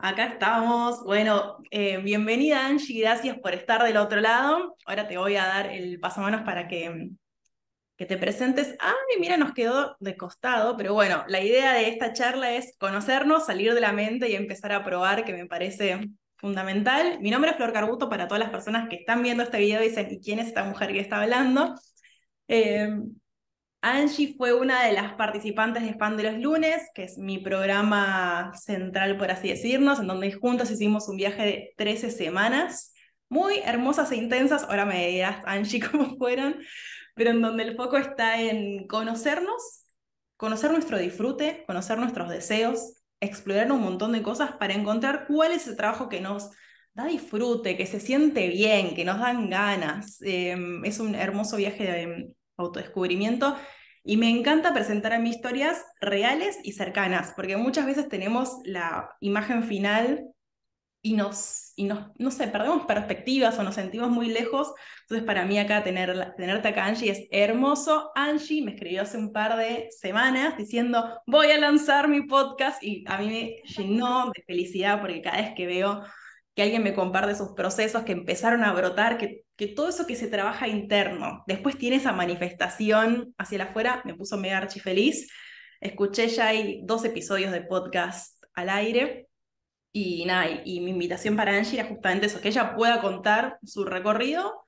Acá estamos. Bueno, eh, bienvenida Angie, gracias por estar del otro lado. Ahora te voy a dar el pasamanos para que, que te presentes. Ay, mira, nos quedó de costado, pero bueno, la idea de esta charla es conocernos, salir de la mente y empezar a probar, que me parece fundamental. Mi nombre es Flor Carbuto para todas las personas que están viendo este video y dicen, ¿y quién es esta mujer que está hablando? Eh, Angie fue una de las participantes de Fan de los Lunes, que es mi programa central, por así decirnos, en donde juntos hicimos un viaje de 13 semanas, muy hermosas e intensas, ahora me dirás, Angie, cómo fueron, pero en donde el foco está en conocernos, conocer nuestro disfrute, conocer nuestros deseos, explorar un montón de cosas para encontrar cuál es el trabajo que nos da disfrute, que se siente bien, que nos dan ganas. Em, es un hermoso viaje de autodescubrimiento. Y me encanta presentar a mis historias reales y cercanas, porque muchas veces tenemos la imagen final y nos, y nos, no sé, perdemos perspectivas o nos sentimos muy lejos. Entonces, para mí acá tener, tenerte acá, Angie, es hermoso. Angie me escribió hace un par de semanas diciendo, voy a lanzar mi podcast y a mí me llenó de felicidad porque cada vez que veo que alguien me comparte sus procesos que empezaron a brotar, que, que todo eso que se trabaja interno, después tiene esa manifestación hacia el afuera, me puso mega archi feliz. Escuché ya hay dos episodios de podcast al aire y nada, y, mi invitación para Angie era justamente eso, que ella pueda contar su recorrido,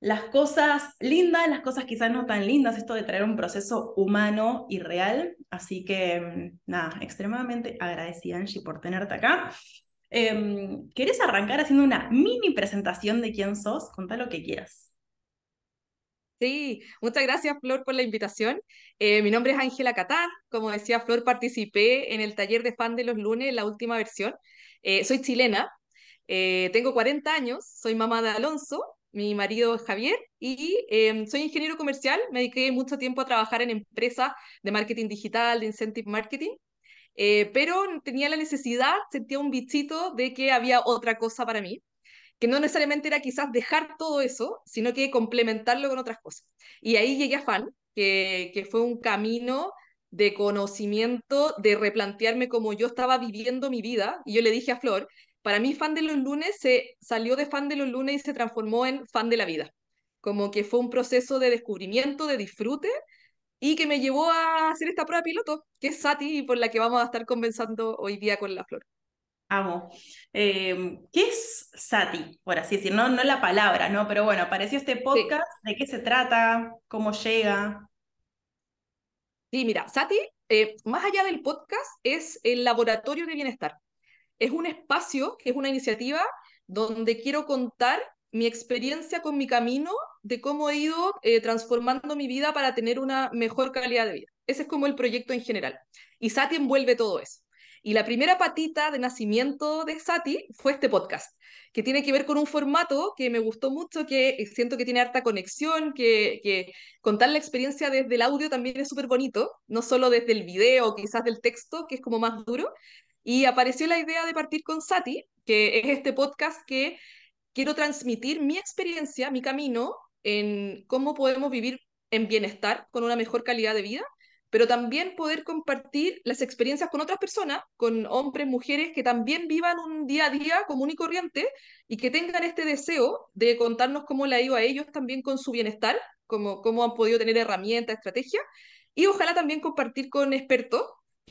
las cosas lindas, las cosas quizás no tan lindas, esto de traer un proceso humano y real. Así que mm, nada, extremadamente agradecida Angie por tenerte acá. Em, ¿Querés arrancar haciendo una mini presentación de quién sos? Contá lo que quieras. Sí, muchas gracias Flor por la invitación. Eh, mi nombre es Ángela Catán, como decía Flor, participé en el taller de fan de los lunes, la última versión. Eh, soy chilena, eh, tengo 40 años, soy mamá de Alonso, mi marido es Javier y em, soy ingeniero comercial, me dediqué mucho tiempo a trabajar en empresas de marketing digital, de incentive marketing eh, pero tenía la necesidad, sentía un bichito de que había otra cosa para mí, que no necesariamente era quizás dejar todo eso, sino que complementarlo con otras cosas. Y ahí llegué a FAN, que, que fue un camino de conocimiento, de replantearme cómo yo estaba viviendo mi vida. Y yo le dije a Flor, para mí fan de los lunes se salió de fan de los lunes y se transformó en fan de la vida. Como que fue un proceso de descubrimiento, de disfrute, y que me llevó a hacer esta prueba piloto, que es Sati y por la que vamos a estar conversando hoy día con la flor. Amo. Em, ¿Qué es Sati? Por así decir, no, no la palabra, ¿no? Pero bueno, apareció este podcast, ¿de qué se trata? ¿Cómo llega? Sí, mira, Sati, eh, más allá del podcast, es el laboratorio de bienestar. Es un espacio, es una iniciativa donde quiero contar mi experiencia con mi camino de cómo he ido eh, transformando mi vida para tener una mejor calidad de vida. Ese es como el proyecto en general. Y Sati envuelve todo eso. Y la primera patita de nacimiento de Sati fue este podcast, que tiene que ver con un formato que me gustó mucho, que siento que tiene harta conexión, que, que contar la experiencia desde el audio también es súper bonito, no solo desde el video, quizás del texto, que es como más duro. Y apareció la idea de partir con Sati, que es este podcast que quiero transmitir mi experiencia, mi camino en cómo podemos vivir en bienestar con una mejor calidad de vida, pero también poder compartir las experiencias con otras personas, con hombres, mujeres que también vivan un día a día común y corriente y que tengan este deseo de contarnos cómo le ha ido a ellos también con su bienestar, cómo, cómo han podido tener herramientas, estrategias, y ojalá también compartir con expertos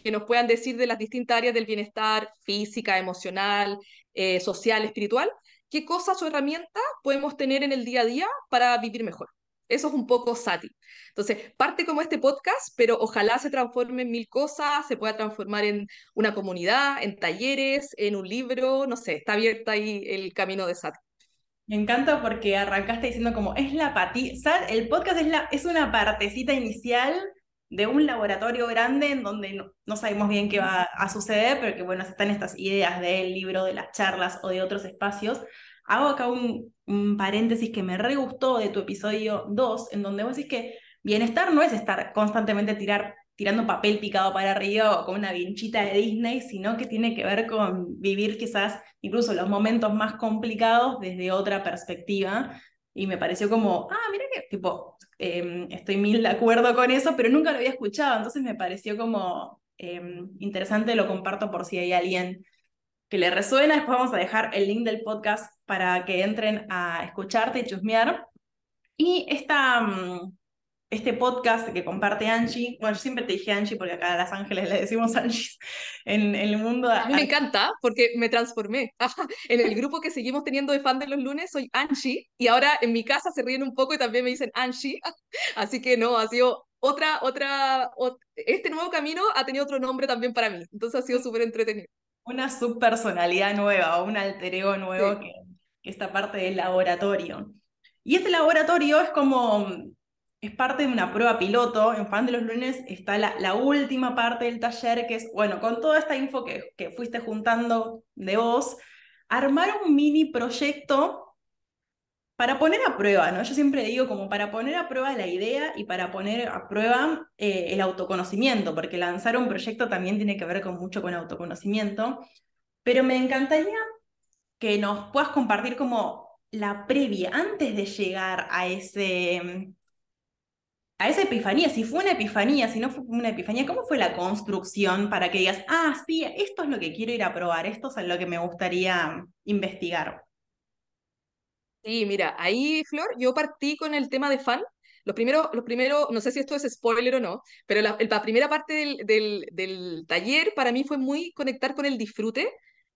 que nos puedan decir de las distintas áreas del bienestar física, emocional, eh, social, espiritual, qué cosas o herramientas podemos tener en el día a día para vivir mejor. Eso es un poco Sati. Entonces, parte como este podcast, pero ojalá se transforme en mil cosas, se pueda transformar en una comunidad, en talleres, en un libro, no sé, está abierta ahí el camino de Sati. Me encanta porque arrancaste diciendo como es la patita, el podcast es, la, es una partecita inicial de un laboratorio grande en donde no, sabemos bien qué va a suceder, pero que bueno, están estas ideas del libro, de las charlas o de otros espacios. Hago acá un, paréntesis que me re gustó de tu episodio 2, en donde vos decís que bienestar no es estar constantemente tirar, tirando papel picado para arriba o con una vinchita de Disney, sino que tiene que ver con vivir quizás incluso los momentos más complicados desde otra perspectiva. Y me pareció como, ah, mira que, tipo, Em, estoy mil de acuerdo con eso, pero nunca lo había escuchado, entonces me pareció como em, interesante, lo comparto por si hay alguien que le resuena, después vamos a dejar el link del podcast para que entren a escucharte y chusmear. Y esta, mm, este podcast que comparte Angie, bueno, yo siempre te dije Angie porque acá a Las Ángeles le decimos Angie en, el mundo. A mí me encanta porque me transformé. en el grupo que seguimos teniendo de fan de los lunes soy Angie y ahora en mi casa se ríen un poco y también me dicen Angie. Así que no, ha sido otra, otra, este nuevo camino ha tenido otro nombre también para mí. Entonces ha sido súper entretenido una subpersonalidad nueva o un alter ego nuevo que, que está parte del laboratorio. Y este laboratorio es como, es parte de una prueba piloto. En Fan de los Lunes está la, última parte del taller, que es, bueno, con toda esta info que, que fuiste juntando de vos, armar un mini proyecto para poner a prueba, ¿no? Yo siempre digo como para poner a prueba la idea y para poner a prueba eh, el autoconocimiento, porque lanzar un proyecto también tiene que ver con mucho con autoconocimiento, pero me encantaría que nos puedas compartir como la previa, antes de llegar a ese... A esa epifanía, si fue una epifanía, si no fue una epifanía, ¿cómo fue la construcción para que digas, ah, sí, esto es lo que quiero ir a probar, esto es lo que me gustaría investigar? Sí, mira, ahí, Flor, yo partí con el tema de fan. Los primeros, los primeros, no sé si esto es spoiler o no, pero la, primera parte del, del, del, taller para mí fue muy conectar con el disfrute,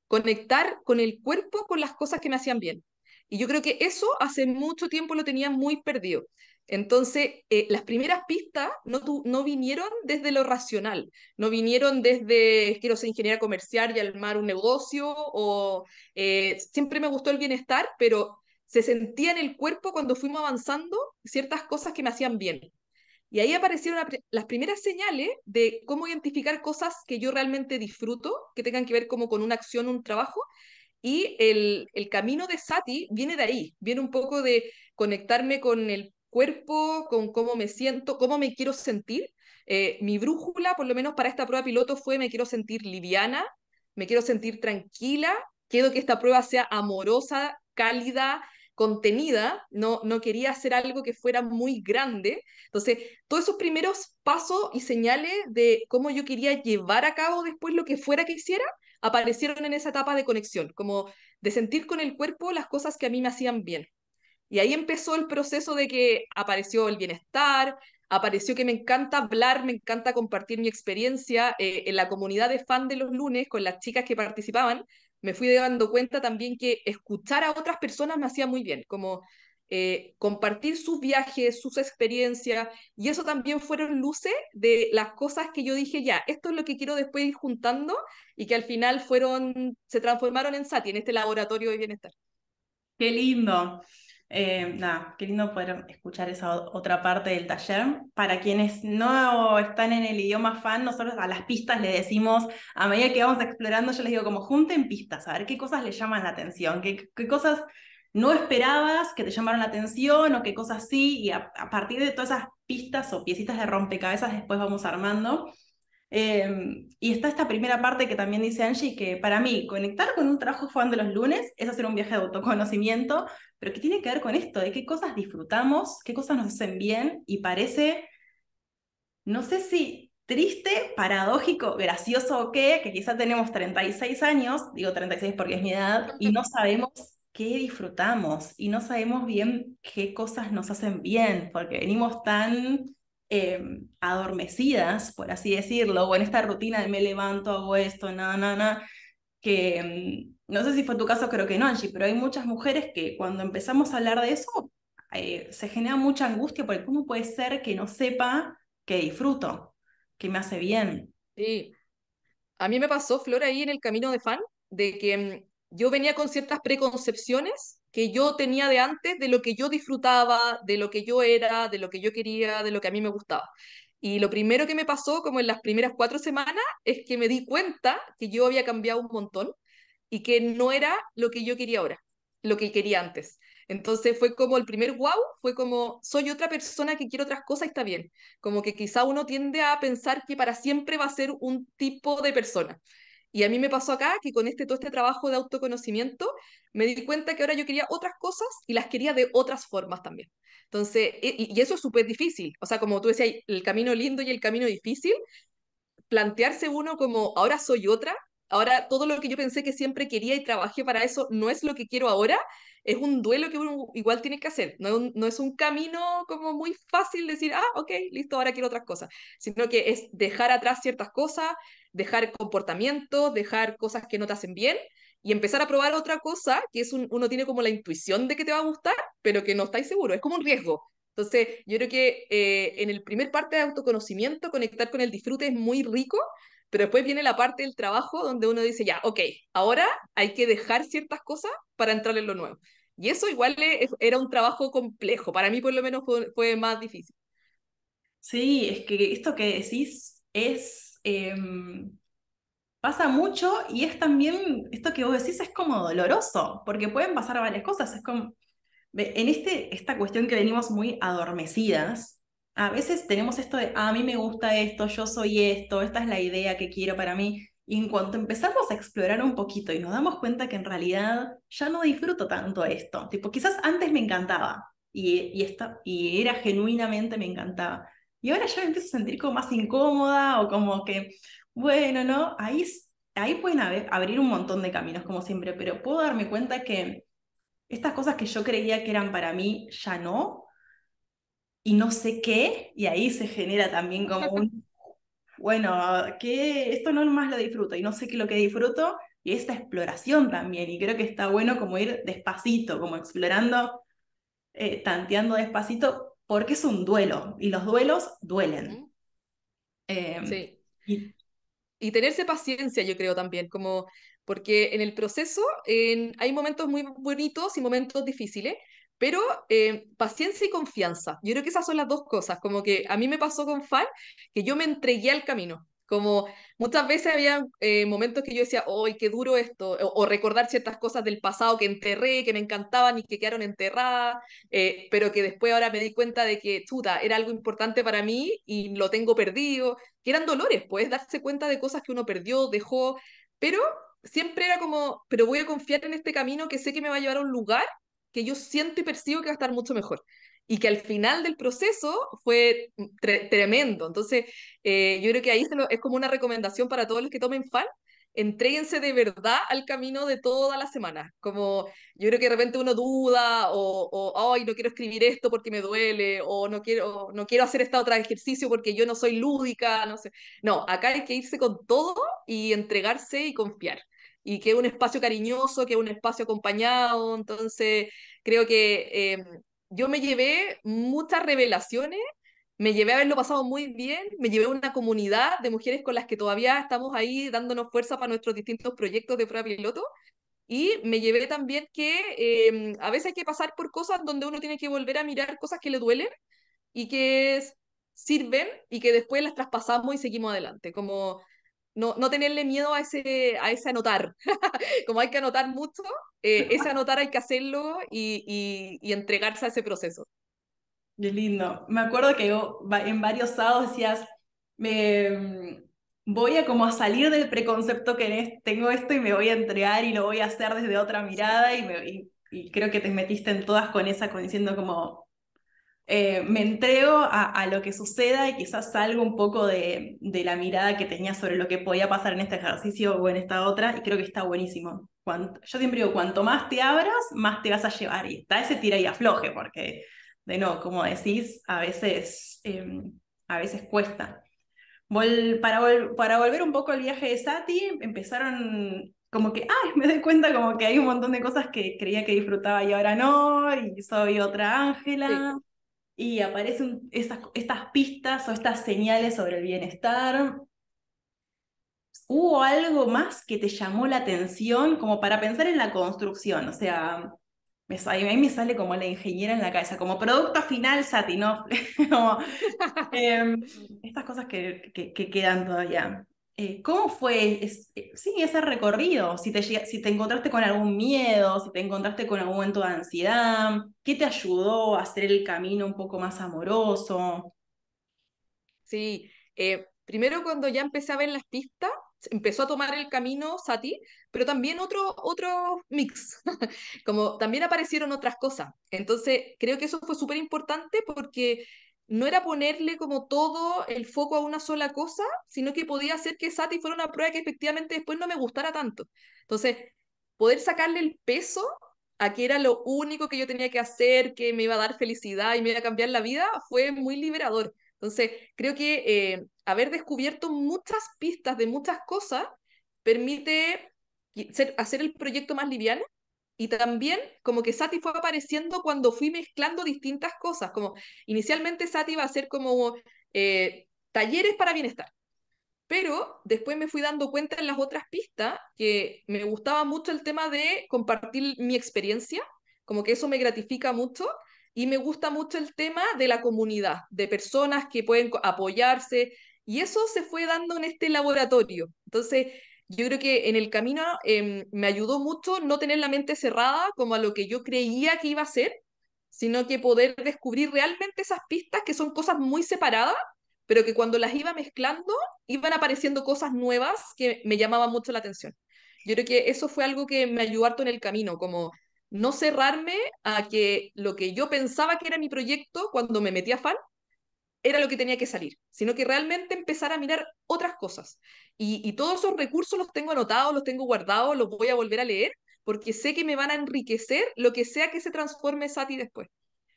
conectar con el cuerpo, con las cosas que me hacían bien. Y yo creo que eso hace mucho tiempo lo tenía muy perdido. Entonces, eh, las primeras pistas no, vinieron desde lo racional, no vinieron desde quiero ser ingeniera comercial y armar un negocio, o eh, siempre me gustó el bienestar, pero se sentía en el cuerpo cuando fuimos avanzando ciertas cosas que me hacían bien. Y ahí aparecieron las primeras señales de cómo identificar cosas que yo realmente disfruto, que tengan que ver como con una acción, un trabajo. Y el camino de Sati viene de ahí, viene un poco de conectarme con el cuerpo, con cómo me siento, cómo me quiero sentir. Eh, mi brújula, por lo menos para esta prueba piloto, fue me quiero sentir liviana, me quiero sentir tranquila, quiero que esta prueba sea amorosa, cálida, contenida, no, no quería hacer algo que fuera muy grande. Entonces, todos esos primeros pasos y señales de cómo yo quería llevar a cabo después lo que fuera que hiciera, aparecieron en esa etapa de conexión, como de sentir con el cuerpo las cosas que a mí me hacían bien. Y ahí empezó el proceso de que apareció el bienestar, apareció que me encanta hablar, me encanta compartir mi experiencia eh, en la comunidad de fan de los lunes con las chicas que participaban me fui dando cuenta también que escuchar a otras personas me hacía muy bien, como eh, compartir sus viajes, sus experiencias, y eso también fueron luces de las cosas que yo dije, ya, esto es lo que quiero después ir juntando, y que al final fueron, se transformaron en Sati, en este laboratorio de bienestar. Qué lindo. Eh, nada, qué lindo poder escuchar esa otra parte del taller. Para quienes no están en el idioma fan, nosotros a las pistas le decimos, a medida que vamos explorando, yo les digo como junten pistas, a ver qué cosas les llaman la atención, qué, cosas no esperabas que te llamaron la atención o qué cosas sí, y a partir de todas esas pistas o piecitas de rompecabezas después vamos armando. Em, y está esta primera parte que también dice Angie, que para mí conectar con un trabajo fan de los lunes es hacer un viaje de autoconocimiento, pero que tiene que ver con esto, de qué cosas disfrutamos, qué cosas nos hacen bien y parece, no sé si triste, paradójico, gracioso o qué, que quizá tenemos 36 años, digo 36 porque es mi edad, y no sabemos qué disfrutamos y no sabemos bien qué cosas nos hacen bien, porque venimos tan Em, adormecidas, por así decirlo, o en esta rutina de me levanto, hago esto, nada, nada, que em, no sé si fue tu caso, creo que no, Angie, pero hay muchas mujeres que cuando empezamos a hablar de eso, eh, se genera mucha angustia porque ¿cómo puede ser que no sepa que disfruto, que me hace bien? Sí. A mí me pasó, Flor, ahí en el camino de fan, de que em, yo venía con ciertas preconcepciones que yo tenía de antes de lo que yo disfrutaba, de lo que yo era, de lo que yo quería, de lo que a mí me gustaba. Y lo primero que me pasó, como en las primeras cuatro semanas, es que me di cuenta que yo había cambiado un montón y que no era lo que yo quería ahora, lo que quería antes. Entonces fue como el primer wow, fue como soy otra persona que quiere otras cosas y está bien. Como que quizá uno tiende a pensar que para siempre va a ser un tipo de persona. Y a mí me pasó acá que con este, todo este trabajo de autoconocimiento me di cuenta que ahora yo quería otras cosas y las quería de otras formas también. Entonces, y, eso es súper difícil. O sea, como tú decías, el camino lindo y el camino difícil, plantearse uno como ahora soy otra, ahora todo lo que yo pensé que siempre quería y trabajé para eso no es lo que quiero ahora, es un duelo que uno igual tiene que hacer. No no es un camino como muy fácil decir, ah, ok, listo, ahora quiero otras cosas, sino que es dejar atrás ciertas cosas, dejar comportamientos, dejar cosas que no te hacen bien y empezar a probar otra cosa que es un, uno tiene como la intuición de que te va a gustar, pero que no estáis seguro, es como un riesgo. Entonces, yo creo que eh, en el primer parte de autoconocimiento, conectar con el disfrute es muy rico, pero después viene la parte del trabajo donde uno dice, ya, ok, ahora hay que dejar ciertas cosas para entrar en lo nuevo. Y eso igual era un trabajo complejo, para mí por lo menos fue, más difícil. Sí, es que esto que decís es... Em, pasa mucho y es también, esto que vos decís es como doloroso, porque pueden pasar varias cosas, es como, en este, esta cuestión que venimos muy adormecidas, a veces tenemos esto de, ah, a mí me gusta esto, yo soy esto, esta es la idea que quiero para mí, y en cuanto empezamos a explorar un poquito y nos damos cuenta que en realidad ya no disfruto tanto esto, tipo, quizás antes me encantaba y, y, y era genuinamente me encantaba. Y ahora ya me empiezo a sentir como más incómoda o como que, bueno, ¿no? Ahí, ahí pueden abrir un montón de caminos, como siempre, pero puedo darme cuenta que estas cosas que yo creía que eran para mí ya no, y no sé qué, y ahí se genera también como un, bueno, que esto no más lo disfruto y no sé qué es lo que disfruto y esta exploración también y creo que está bueno como ir despacito, como explorando, eh, tanteando despacito porque es un duelo y los duelos duelen. Em, sí. Y, y tenerse paciencia, yo creo también, como porque en el proceso hay momentos muy bonitos y momentos difíciles, pero eh, paciencia y confianza. Yo creo que esas son las dos cosas. Como que a mí me pasó con FAN, que yo me entregué al camino. Como muchas veces había eh, momentos que yo decía, ¡ay, qué duro esto! O, recordar ciertas cosas del pasado que enterré, que me encantaban y que quedaron enterradas, eh, pero que después ahora me di cuenta de que, chuta, era algo importante para mí y lo tengo perdido. Que eran dolores, puedes darse cuenta de cosas que uno perdió, dejó, pero siempre era como, pero voy a confiar en este camino que sé que me va a llevar a un lugar que yo siento y percibo que va a estar mucho mejor. Y que al final del proceso fue tremendo. Entonces, eh, yo creo que ahí es como una recomendación para todos los que tomen FAN, entréguense de verdad al camino de toda la semana. Como yo creo que de repente uno duda o, o ay, no quiero escribir esto porque me duele o no quiero, no quiero hacer esta otra ejercicio porque yo no soy lúdica, no sé. No, acá hay que irse con todo y entregarse y confiar y que es un espacio cariñoso, que es un espacio acompañado. Entonces, creo que em, yo me llevé muchas revelaciones, me llevé a haberlo pasado muy bien, me llevé a una comunidad de mujeres con las que todavía estamos ahí dándonos fuerza para nuestros distintos proyectos de prueba piloto. Y me llevé también que em, a veces hay que pasar por cosas donde uno tiene que volver a mirar cosas que le duelen y que sirven y que después las traspasamos y seguimos adelante. Como no, no tenerle miedo a ese, a ese anotar. Como hay que anotar mucho, eh, ese anotar hay que hacerlo y, y, entregarse a ese proceso. Qué lindo. Me acuerdo que en varios sábados decías, me mm, voy a como a salir del preconcepto que tengo esto y me voy a entregar y lo voy a hacer desde otra mirada y, me, y, y creo que te metiste en todas con esa, con diciendo como, eh, me entrego a, lo que suceda y quizás salgo un poco de, la mirada que tenía sobre lo que podía pasar en este ejercicio o en esta otra, y creo que está buenísimo. yo siempre digo, cuanto más te abras, más te vas a llevar, y está ese tira y afloje, porque, de no, como decís, a veces, em, a veces cuesta. para, para volver un poco al viaje de Sati, empezaron como que, ay, me doy cuenta como que hay un montón de cosas que creía que disfrutaba y ahora no, y soy otra Ángela y aparecen estas, estas pistas o estas señales sobre el bienestar. ¿Hubo algo más que te llamó la atención como para pensar en la construcción? O sea, me, a mí me sale como la ingeniera en la cabeza, como producto final Satinov, em, estas cosas que, que, quedan todavía. Eh, ¿Cómo fue eh, sí, ese recorrido? Si te, si te encontraste con algún miedo, si te encontraste con algún momento de ansiedad, ¿qué te ayudó a hacer el camino un poco más amoroso? Sí, eh, primero cuando ya empecé a ver las pistas, empezó a tomar el camino Sati, pero también otro, otro mix, como también aparecieron otras cosas. Entonces, creo que eso fue súper importante porque no era ponerle como todo el foco a una sola cosa, sino que podía hacer que Sati fuera una prueba que efectivamente después no me gustara tanto. Entonces, poder sacarle el peso a que era lo único que yo tenía que hacer, que me iba a dar felicidad y me iba a cambiar la vida, fue muy liberador. Entonces, creo que eh, haber descubierto muchas pistas de muchas cosas permite hacer el proyecto más liviano y también como que Sati fue apareciendo cuando fui mezclando distintas cosas, como inicialmente Sati iba a ser como eh, talleres para bienestar, pero después me fui dando cuenta en las otras pistas que me gustaba mucho el tema de compartir mi experiencia, como que eso me gratifica mucho y me gusta mucho el tema de la comunidad, de personas que pueden apoyarse y eso se fue dando en este laboratorio. Entonces, yo creo que en el camino em, me ayudó mucho no tener la mente cerrada como a lo que yo creía que iba a ser, sino que poder descubrir realmente esas pistas que son cosas muy separadas, pero que cuando las iba mezclando iban apareciendo cosas nuevas que me llamaban mucho la atención. Yo creo que eso fue algo que me ayudó harto en el camino, como no cerrarme a que lo que yo pensaba que era mi proyecto cuando me metí a FAN era lo que tenía que salir, sino que realmente empezar a mirar otras cosas. Y, todos esos recursos los tengo anotados, los tengo guardados, los voy a volver a leer, porque sé que me van a enriquecer lo que sea que se transforme Sati después.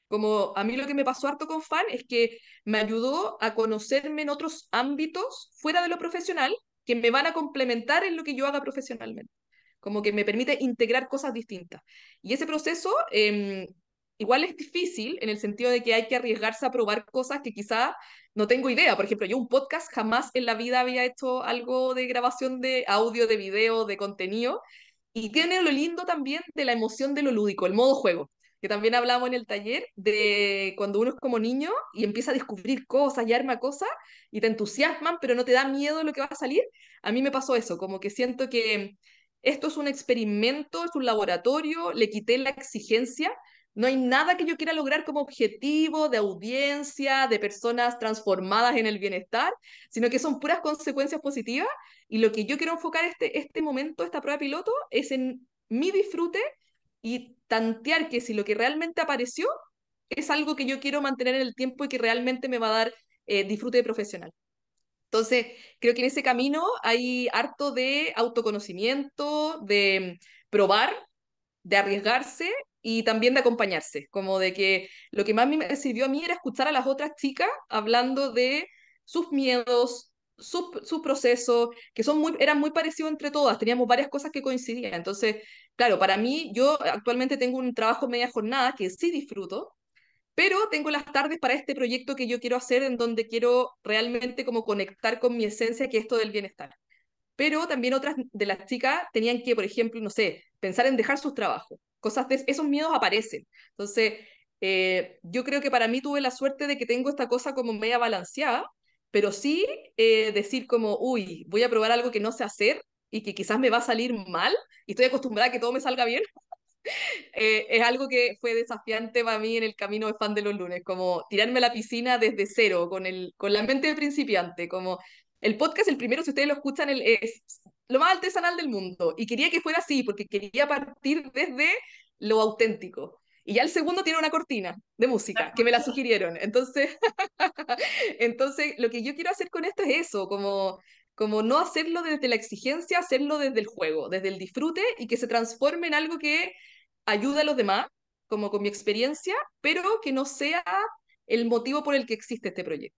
Como a mí lo que me pasó harto con Fan es que me ayudó a conocerme en otros ámbitos fuera de lo profesional que me van a complementar en lo que yo haga profesionalmente. Como que me permite integrar cosas distintas. Y ese proceso eh, igual es difícil en el sentido de que hay que arriesgarse a probar cosas que quizá no tengo idea. Por ejemplo, yo un podcast jamás en la vida había hecho algo de grabación de audio, de video, de contenido. Y tiene lo lindo también de la emoción de lo lúdico, el modo juego, que también hablamos en el taller de cuando uno es como niño y empieza a descubrir cosas y arma cosas y te entusiasman, pero no te da miedo lo que va a salir. A mí me pasó eso, como que siento que esto es un experimento, es un laboratorio, le quité la exigencia no hay nada que yo quiera lograr como objetivo de audiencia, de personas transformadas en el bienestar, sino que son puras consecuencias positivas. Y lo que yo quiero enfocar este, este momento, esta prueba piloto, es en mi disfrute y tantear que si lo que realmente apareció es algo que yo quiero mantener en el tiempo y que realmente me va a dar eh, disfrute profesional. Entonces, creo que en ese camino hay harto de autoconocimiento, de probar, de arriesgarse y también de acompañarse, como de que lo que más me sirvió a mí era escuchar a las otras chicas hablando de sus miedos, su, su proceso, que son muy, eran muy parecidos entre todas, teníamos varias cosas que coincidían. Entonces, claro, para mí, yo actualmente tengo un trabajo media jornada que sí disfruto, pero tengo las tardes para este proyecto que yo quiero hacer en donde quiero realmente como conectar con mi esencia, que es esto del bienestar. Pero también otras de las chicas tenían que, por ejemplo, no sé, pensar en dejar sus trabajos cosas de esos miedos aparecen. Entonces, eh, yo creo que para mí tuve la suerte de que tengo esta cosa como media balanceada, pero sí eh, decir como, uy, voy a probar algo que no sé hacer y que quizás me va a salir mal y estoy acostumbrada a que todo me salga bien. Eh, es algo que fue desafiante para mí en el camino de fan de los lunes, como tirarme a la piscina desde cero, con, el, con la mente de principiante, como el podcast, el primero, si ustedes lo escuchan, el, es lo más artesanal del mundo. Y quería que fuera así, porque quería partir desde lo auténtico. Y ya el segundo tiene una cortina de música, que me la sugirieron. Entonces, entonces lo que yo quiero hacer con esto es eso, como, como no hacerlo desde la exigencia, hacerlo desde el juego, desde el disfrute y que se transforme en algo que ayude a los demás, como con mi experiencia, pero que no sea el motivo por el que existe este proyecto.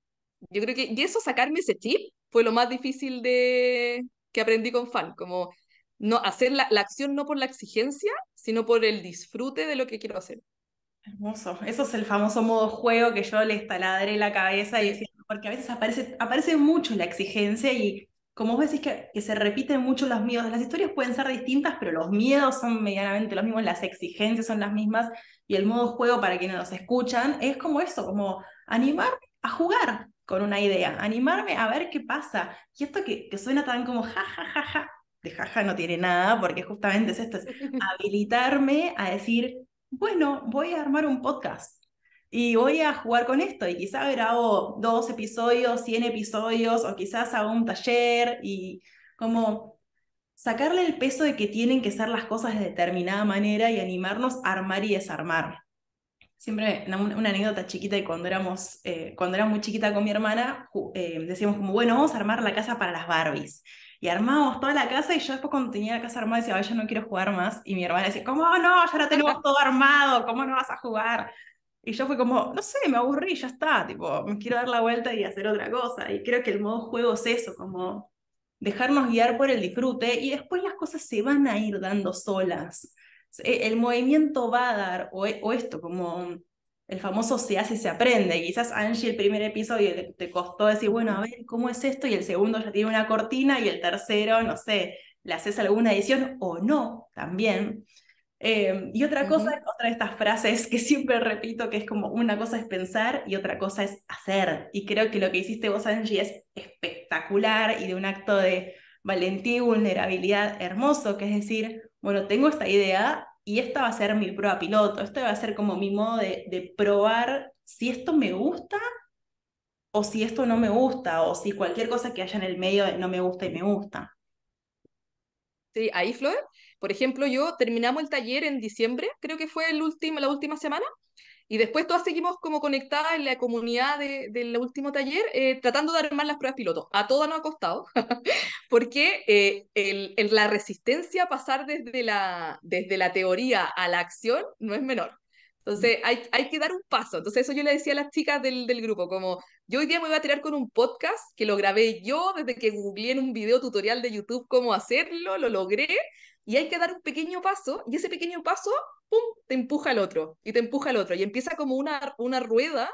Yo creo que, y eso, sacarme ese chip, fue lo más difícil de, que aprendí con fan, como no hacer la, la, acción no por la exigencia, sino por el disfrute de lo que quiero hacer. Hermoso. Eso es el famoso modo juego que yo le taladré la cabeza y decía, porque a veces aparece, aparece mucho la exigencia y como vos decís que, que se repiten mucho los miedos, las historias pueden ser distintas, pero los miedos son medianamente los mismos, las exigencias son las mismas y el modo juego para quienes nos escuchan es como eso, como animar a jugar, con una idea, animarme a ver qué pasa. Y esto que, que suena tan como ja, ja, ja, ja, de jaja no tiene nada, porque justamente es esto, es habilitarme a decir, bueno, voy a armar un podcast y voy a jugar con esto y quizás grabo dos episodios, cien episodios o quizás hago un taller y como sacarle el peso de que tienen que ser las cosas de determinada manera y animarnos a armar y desarmar siempre una, anécdota chiquita y cuando éramos, eh, cuando muy chiquita con mi hermana, eh, decíamos como, bueno, vamos a armar la casa para las Barbies. Y armábamos toda la casa y yo después cuando tenía la casa armada decía, yo no quiero jugar más. Y mi hermana decía, ¿cómo no? Ya la tenemos todo armado, ¿cómo no vas a jugar? Y yo fue como, no sé, me aburrí, ya está, tipo, me quiero dar la vuelta y hacer otra cosa. Y creo que el modo juego es eso, como dejarnos guiar por el disfrute y después las cosas se van a ir dando solas. E, el movimiento va a dar, o, o esto, como el famoso se hace y se aprende. quizás Angie el primer episodio te, costó decir, bueno, a ver, ¿cómo es esto? Y el segundo ya tiene una cortina y el tercero, no sé, le haces alguna edición o no, también. Em, y otra cosa, otra de estas frases que siempre repito, que es como una cosa es pensar y otra cosa es hacer. Y creo que lo que hiciste vos, Angie, es espectacular y de un acto de valentía y vulnerabilidad hermoso, que es decir, bueno, tengo esta idea y esta va a ser mi prueba piloto, esto va a ser como mi modo de, probar si esto me gusta o si esto no me gusta, o si cualquier cosa que haya en el medio no me gusta y me gusta. Sí, ahí, Flor, por ejemplo, yo terminamos el taller en diciembre, creo que fue el último, la última semana, y después todas seguimos como conectadas en la comunidad del último taller, eh, tratando de armar las pruebas pilotos. A todas nos ha costado, porque eh, el, la resistencia a pasar desde la, desde la teoría a la acción no es menor. Entonces hay, hay que dar un paso. Entonces eso yo le decía a las chicas del, del grupo, como yo hoy día me voy a tirar con un podcast que lo grabé yo desde que googleé en un video tutorial de YouTube cómo hacerlo, lo logré, y hay que dar un pequeño paso, y ese pequeño paso, te empuja al otro, y te empuja al otro, y empieza como una, una rueda,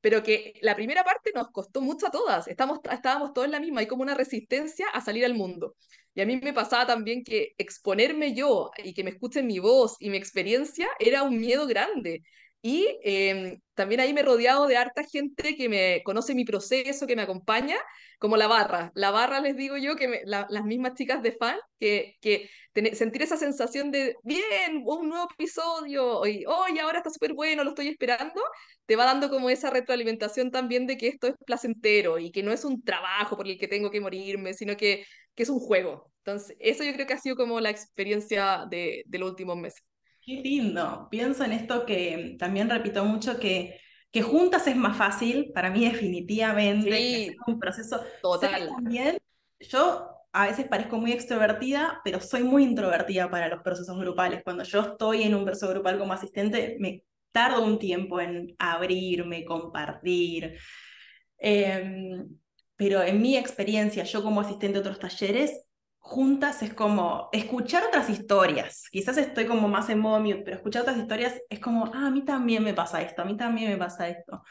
pero que la primera parte nos costó mucho a todas, Estamos, estábamos todos en la misma, hay como una resistencia a salir al mundo. Y a mí me pasaba también que exponerme yo y que me escuchen mi voz y mi experiencia era un miedo grande. Y em, también ahí me he rodeado de harta gente que me conoce mi proceso, que me acompaña, como la barra. La barra, les digo yo, que las mismas chicas de fan, que, que sentir esa sensación de, bien, un nuevo episodio, y hoy ahora está súper bueno, lo estoy esperando, te va dando como esa retroalimentación también de que esto es placentero y que no es un trabajo por el que tengo que morirme, sino que, que es un juego. Entonces, eso yo creo que ha sido como la experiencia de, de los últimos meses. Qué lindo. Pienso en esto que también repito mucho que, que juntas es más fácil, para mí definitivamente. Sí, un proceso. total. también, yo a veces parezco muy extrovertida, pero soy muy introvertida para los procesos grupales. Cuando yo estoy en un proceso grupal como asistente, me tardo un tiempo en abrirme, compartir. Em, pero en mi experiencia, yo como asistente de otros talleres, juntas es como escuchar otras historias. Quizás estoy como más en modo mute, pero escuchar otras historias es como, ah, a mí también me pasa esto, a mí también me pasa esto.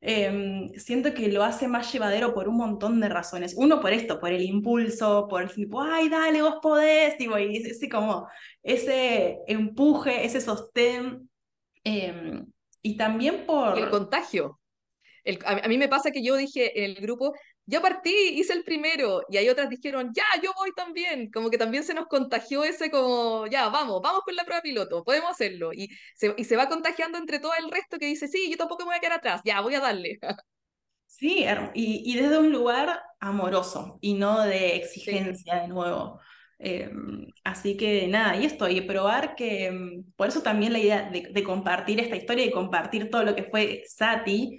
Em, siento que lo hace más llevadero por un montón de razones. Uno por esto, por el impulso, por el tipo, ay, dale, vos podés, y ese, como, ese empuje, ese sostén. Em, y también por... El contagio. A, mí me pasa que yo dije en el grupo, yo partí, hice el primero, y hay otras dijeron, ya, yo voy también, como que también se nos contagió ese como, ya, vamos, vamos con la prueba piloto, podemos hacerlo, y se, y se va contagiando entre todo el resto que dice, sí, yo tampoco me voy a quedar atrás, ya, voy a darle. Sí, y, y desde un lugar amoroso y no de exigencia de nuevo. Em, así que nada, y esto, y probar que, em, por eso también la idea de, de, compartir esta historia y compartir todo lo que fue Sati,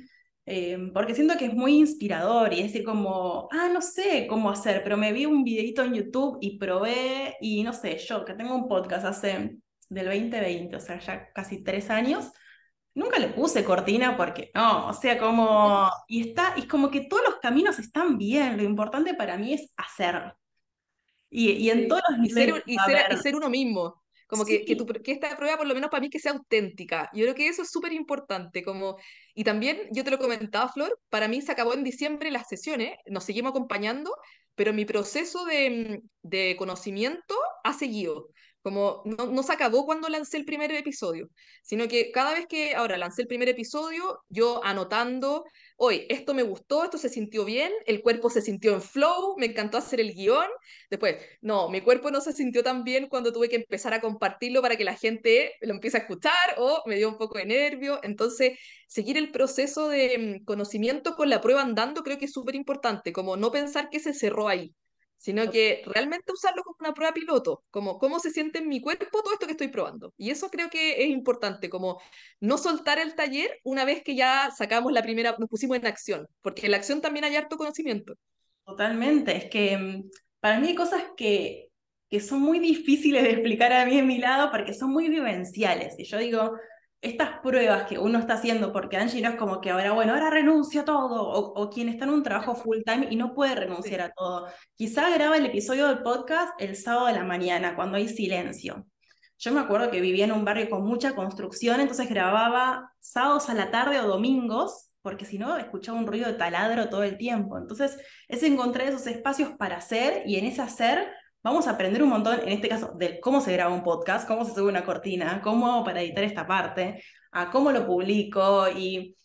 Em, porque siento que es muy inspirador y es decir como, ah, no sé cómo hacer, pero me vi un videito en YouTube y probé y no sé, yo que tengo un podcast hace del 2020, o sea, ya casi tres años, nunca le puse cortina porque no, o sea, como, y está, y como que todos los caminos están bien, lo importante para mí es hacer. Y, y en todos los niveles. y ser uno mismo. Como que, que, que, esta prueba, por lo menos para mí, que sea auténtica. Yo creo que eso es súper importante. Como... Y también, yo te lo comentaba, Flor, para mí se acabó en diciembre las sesiones, nos seguimos acompañando, pero mi proceso de, de conocimiento ha seguido. Como no, no, se acabó cuando lancé el primer episodio, sino que cada vez que ahora lancé el primer episodio, yo anotando, hoy esto me gustó, esto se sintió bien, el cuerpo se sintió en flow, me encantó hacer el guion. Después, no, mi cuerpo no se sintió tan bien cuando tuve que empezar a compartirlo para que la gente lo empiece a escuchar o me dio un poco de nervio. Entonces, seguir el proceso de mm, conocimiento con la prueba andando creo que es súper importante, como no pensar que se cerró ahí sino que realmente usarlo como una prueba piloto, como cómo se siente en mi cuerpo todo esto que estoy probando. Y eso creo que es importante, como no soltar el taller una vez que ya sacamos la primera, nos pusimos en acción, porque en la acción también hay harto conocimiento. Totalmente, es que mm, para mí hay cosas que, que son muy difíciles de explicar a mí en mi lado porque son muy vivenciales. Y yo digo, estas pruebas que uno está haciendo, porque Angie no es como que ahora, bueno, ahora renuncio a todo, o, quien está en un trabajo full time y no puede renunciar a todo. Quizá graba el episodio del podcast el sábado de la mañana, cuando hay silencio. Yo me acuerdo que vivía en un barrio con mucha construcción, entonces grababa sábados a la tarde o domingos, porque si no escuchaba un ruido de taladro todo el tiempo. Entonces es encontrar esos espacios para hacer y en ese hacer vamos a aprender un montón, en este caso, de cómo se graba un podcast, cómo se sube una cortina, cómo hago para editar esta parte, a cómo lo publico y,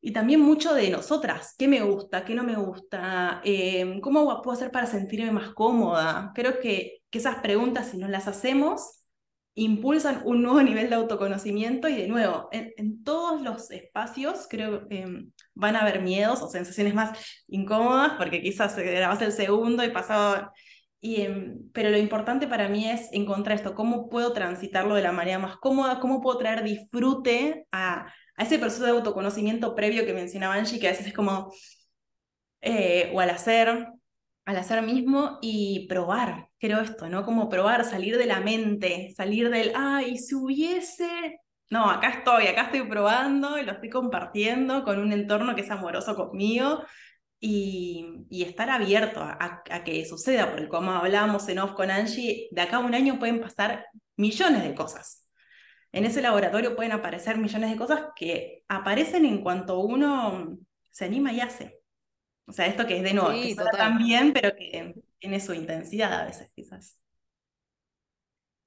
y también mucho de nosotras, qué me gusta, qué no me gusta, em, cómo puedo hacer para sentirme más cómoda. Creo que, que esas preguntas, si nos las hacemos, impulsan un nuevo nivel de autoconocimiento y de nuevo, en, todos los espacios creo que em, van a haber miedos o sensaciones más incómodas porque quizás grabas el segundo y pasado Em, pero lo importante para mí es encontrar esto, cómo puedo transitarlo de la manera más cómoda, cómo puedo traer disfrute a, ese proceso de autoconocimiento previo que mencionaba Angie, que a veces es como, eh, o al hacer, al hacer mismo y probar, creo esto, ¿no? Como probar, salir de la mente, salir del, ay, si hubiese... No, acá estoy, acá estoy probando y lo estoy compartiendo con un entorno que es amoroso conmigo y, estar abierto a, que suceda, porque como hablábamos en off con Angie, de acá a un año pueden pasar millones de cosas. En ese laboratorio pueden aparecer millones de cosas que aparecen en cuanto uno se anima y hace. O sea, esto que es de nuevo, que tan bien, pero que tiene su intensidad a veces, quizás.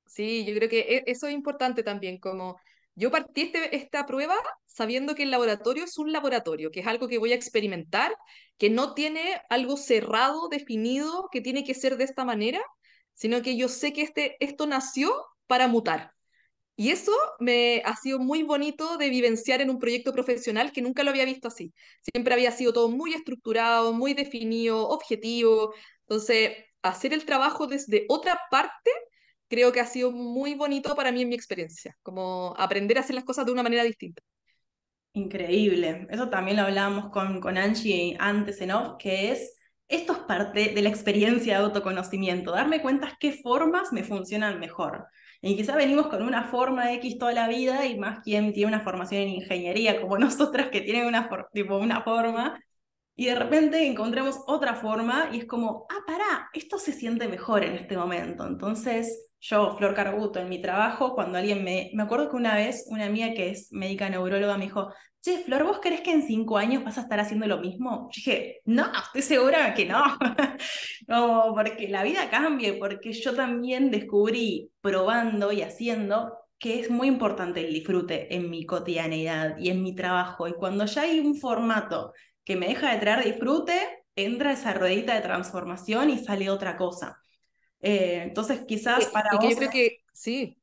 Sí, yo creo que e, eso es importante también, como yo partí este, esta prueba sabiendo que el laboratorio es un laboratorio, que es algo que voy a experimentar, que no tiene algo cerrado, definido, que tiene que ser de esta manera, sino que yo sé que este, esto nació para mutar. Y eso me ha sido muy bonito de vivenciar en un proyecto profesional que nunca lo había visto así. Siempre había sido todo muy estructurado, muy definido, objetivo. Entonces, hacer el trabajo desde otra parte creo que ha sido muy bonito para mí en mi experiencia, como aprender a hacer las cosas de una manera distinta. Increíble. Eso también lo hablábamos con, con Angie antes en off, que es, esto es parte de la experiencia de autoconocimiento, darme cuenta qué formas me funcionan mejor. Y quizá venimos con una forma X toda la vida y más quien tiene una formación en ingeniería como nosotras que tienen una, tipo, una forma y de repente encontramos otra forma y es como, ah, pará, esto se siente mejor en este momento. Entonces, yo, Flor Carbuto, en mi trabajo, cuando alguien me... Me acuerdo que una vez una amiga que es médica neuróloga me dijo, che, Flor, ¿vos crees que en cinco años vas a estar haciendo lo mismo? Yo dije, no, estoy segura que no. no, porque la vida cambia, porque yo también descubrí probando y haciendo que es muy importante el disfrute en mi cotidianidad y en mi trabajo. Y cuando ya hay un formato que me deja de traer disfrute, entra esa ruedita de transformación y sale otra cosa. Eh, entonces, quizás para y que yo creo que sí,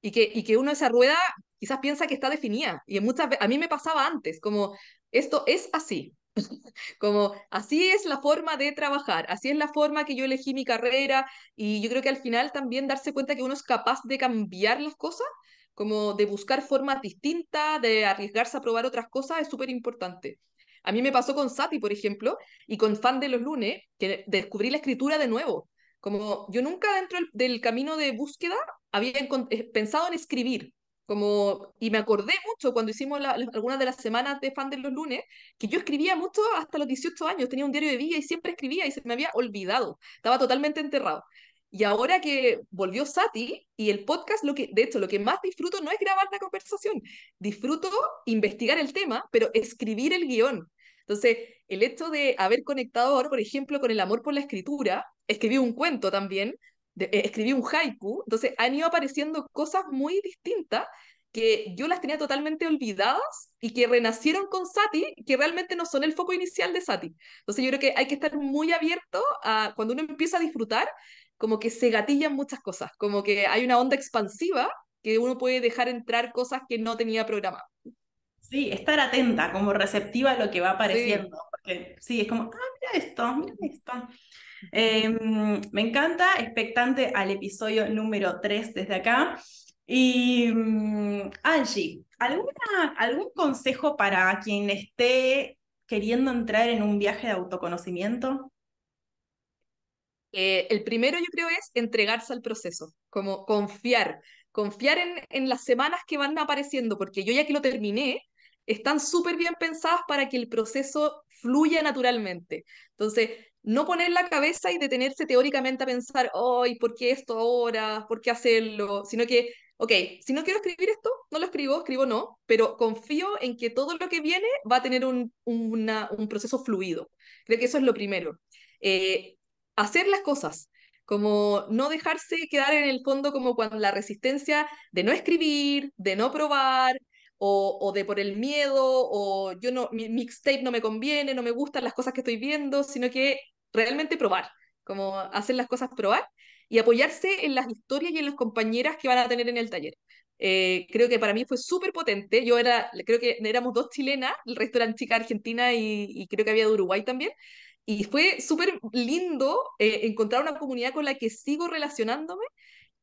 y que, y que uno esa rueda quizás piensa que está definida. Y muchas a mí me pasaba antes, como esto es así. como así es la forma de trabajar, así es la forma que yo elegí mi carrera y yo creo que al final también darse cuenta que uno es capaz de cambiar las cosas, como de buscar formas distintas, de arriesgarse a probar otras cosas es súper importante. A mí me pasó con Sati, por ejemplo, y con Fan de los Lunes, que descubrí la escritura de nuevo. Como yo nunca dentro del, camino de búsqueda había eh, pensado en escribir. Como, y me acordé mucho cuando hicimos algunas de las semanas de Fan de los Lunes, que yo escribía mucho hasta los 18 años, tenía un diario de vida y siempre escribía y se me había olvidado, estaba totalmente enterrado. Y ahora que volvió Sati y el podcast, lo que, de hecho, lo que más disfruto no es grabar la conversación, disfruto investigar el tema, pero escribir el guion. Entonces, el hecho de haber conectado ahora, por ejemplo, con el amor por la escritura, escribí un cuento también, eh, escribí un haiku, entonces han ido apareciendo cosas muy distintas que yo las tenía totalmente olvidadas y que renacieron con Sati, que realmente no son el foco inicial de Sati. Entonces yo creo que hay que estar muy abierto a cuando uno empieza a disfrutar, como que se gatillan muchas cosas, como que hay una onda expansiva que uno puede dejar entrar cosas que no tenía programado. Sí, estar atenta, como receptiva a lo que va apareciendo. Sí. Porque sí, es como, ah, mira esto, mira esto. Em, me encanta, expectante al episodio número 3 desde acá. Y mm, Angie, ¿alguna, ¿algún consejo para quien esté queriendo entrar en un viaje de autoconocimiento? Eh, el primero yo creo es entregarse al proceso, como confiar, confiar en, en las semanas que van apareciendo, porque yo ya que lo terminé, están súper bien pensadas para que el proceso fluya naturalmente. Entonces, no poner la cabeza y detenerse teóricamente a pensar, hoy, ¿por qué esto ahora? ¿Por qué hacerlo? Sino que, ok, si no quiero escribir esto, no lo escribo, escribo no, pero confío en que todo lo que viene va a tener un, un proceso fluido. Creo que eso es lo primero. Eh, hacer las cosas, como no dejarse quedar en el fondo como cuando la resistencia de no escribir, de no probar, o, de por el miedo, o yo no, mi mixtape no me conviene, no me gustan las cosas que estoy viendo, sino que realmente probar, como hacer las cosas probar y apoyarse en las historias y en las compañeras que van a tener en el taller. Eh, creo que para mí fue súper potente. Yo era, creo que éramos dos chilenas, el resto eran chicas argentinas y, y creo que había de Uruguay también. Y fue súper lindo eh, encontrar una comunidad con la que sigo relacionándome,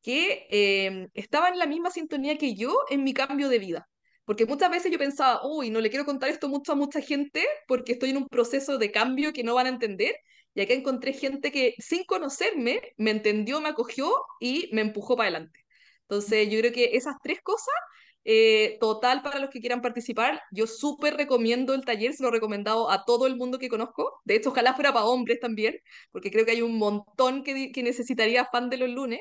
que eh, estaba en la misma sintonía que yo en mi cambio de vida. Porque muchas veces yo pensaba, uy, no le quiero contar esto mucho a mucha gente porque estoy en un proceso de cambio que no van a entender. Y acá encontré gente que sin conocerme me entendió, me acogió y me empujó para adelante. Entonces yo creo que esas tres cosas eh, total para los que quieran participar. Yo súper recomiendo el taller, se lo he recomendado a todo el mundo que conozco. De hecho, ojalá fuera para hombres también, porque creo que hay un montón que, que necesitaría fan de los lunes.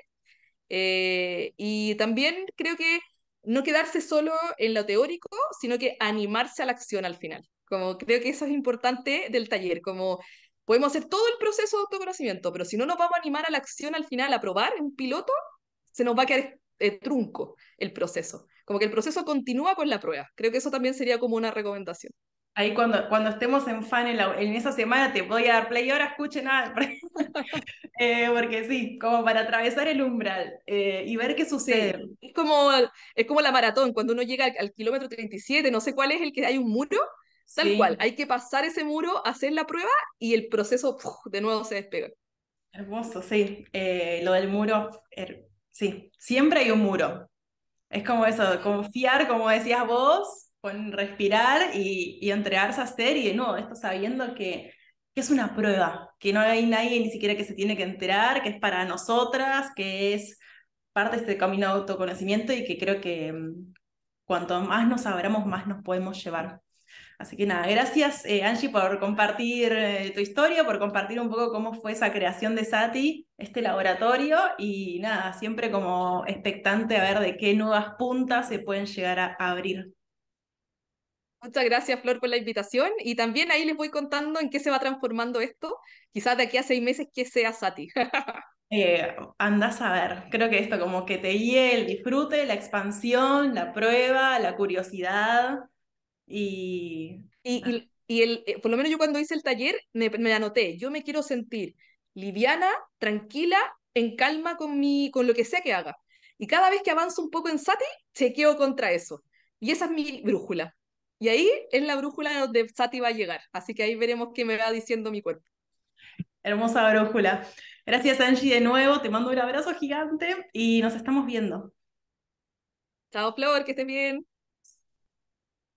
Eh, y también creo que no quedarse solo en lo teórico, sino que animarse a la acción al final. Como creo que eso es importante del taller, como podemos hacer todo el proceso de autoconocimiento, pero si no nos vamos a animar a la acción al final, a probar en piloto, se nos va a quedar eh, trunco el proceso. Como que el proceso continúa con la prueba. Creo que eso también sería como una recomendación. Ahí cuando, cuando estemos en fan en, esa semana te voy a dar play ahora, escuchen nada. eh, porque sí, como para atravesar el umbral eh, y ver qué sucede. es, como, es como la maratón, cuando uno llega al, kilómetro 37, no sé cuál es el que hay un muro, tal cual, hay que pasar ese muro, hacer la prueba y el proceso de nuevo se despega. Hermoso, sí. Eh, lo del muro, er, sí, siempre hay un muro. Es como eso, confiar, como decías vos, con respirar y, y entregarse a hacer y de nuevo, esto sabiendo que, que, es una prueba, que no hay nadie ni siquiera que se tiene que enterar, que es para nosotras, que es parte de este camino de autoconocimiento y que creo que mm, cuanto más nos abramos, más nos podemos llevar. Así que nada, gracias eh, Angie por compartir eh, tu historia, por compartir un poco cómo fue esa creación de Sati, este laboratorio y nada, siempre como expectante a ver de qué nuevas puntas se pueden llegar a abrir. Muchas gracias, Flor, por la invitación. Y también ahí les voy contando en qué se va transformando esto. Quizás de aquí a seis meses que sea Sati. eh, andás a ver. Creo que esto como que te guíe el disfrute, la expansión, la prueba, la curiosidad. Y, y, y, el, eh, por lo menos yo cuando hice el taller me, me anoté, yo me quiero sentir liviana, tranquila, en calma con, mi, con lo que sea que haga. Y cada vez que avanzo un poco en Sati, chequeo contra eso. Y esa es mi brújula. Y ahí es la brújula donde Sati va a llegar. Así que ahí veremos qué me va diciendo mi cuerpo. Hermosa brújula. Gracias Angie de nuevo, te mando un abrazo gigante y nos estamos viendo. Chao Flor, que estés bien.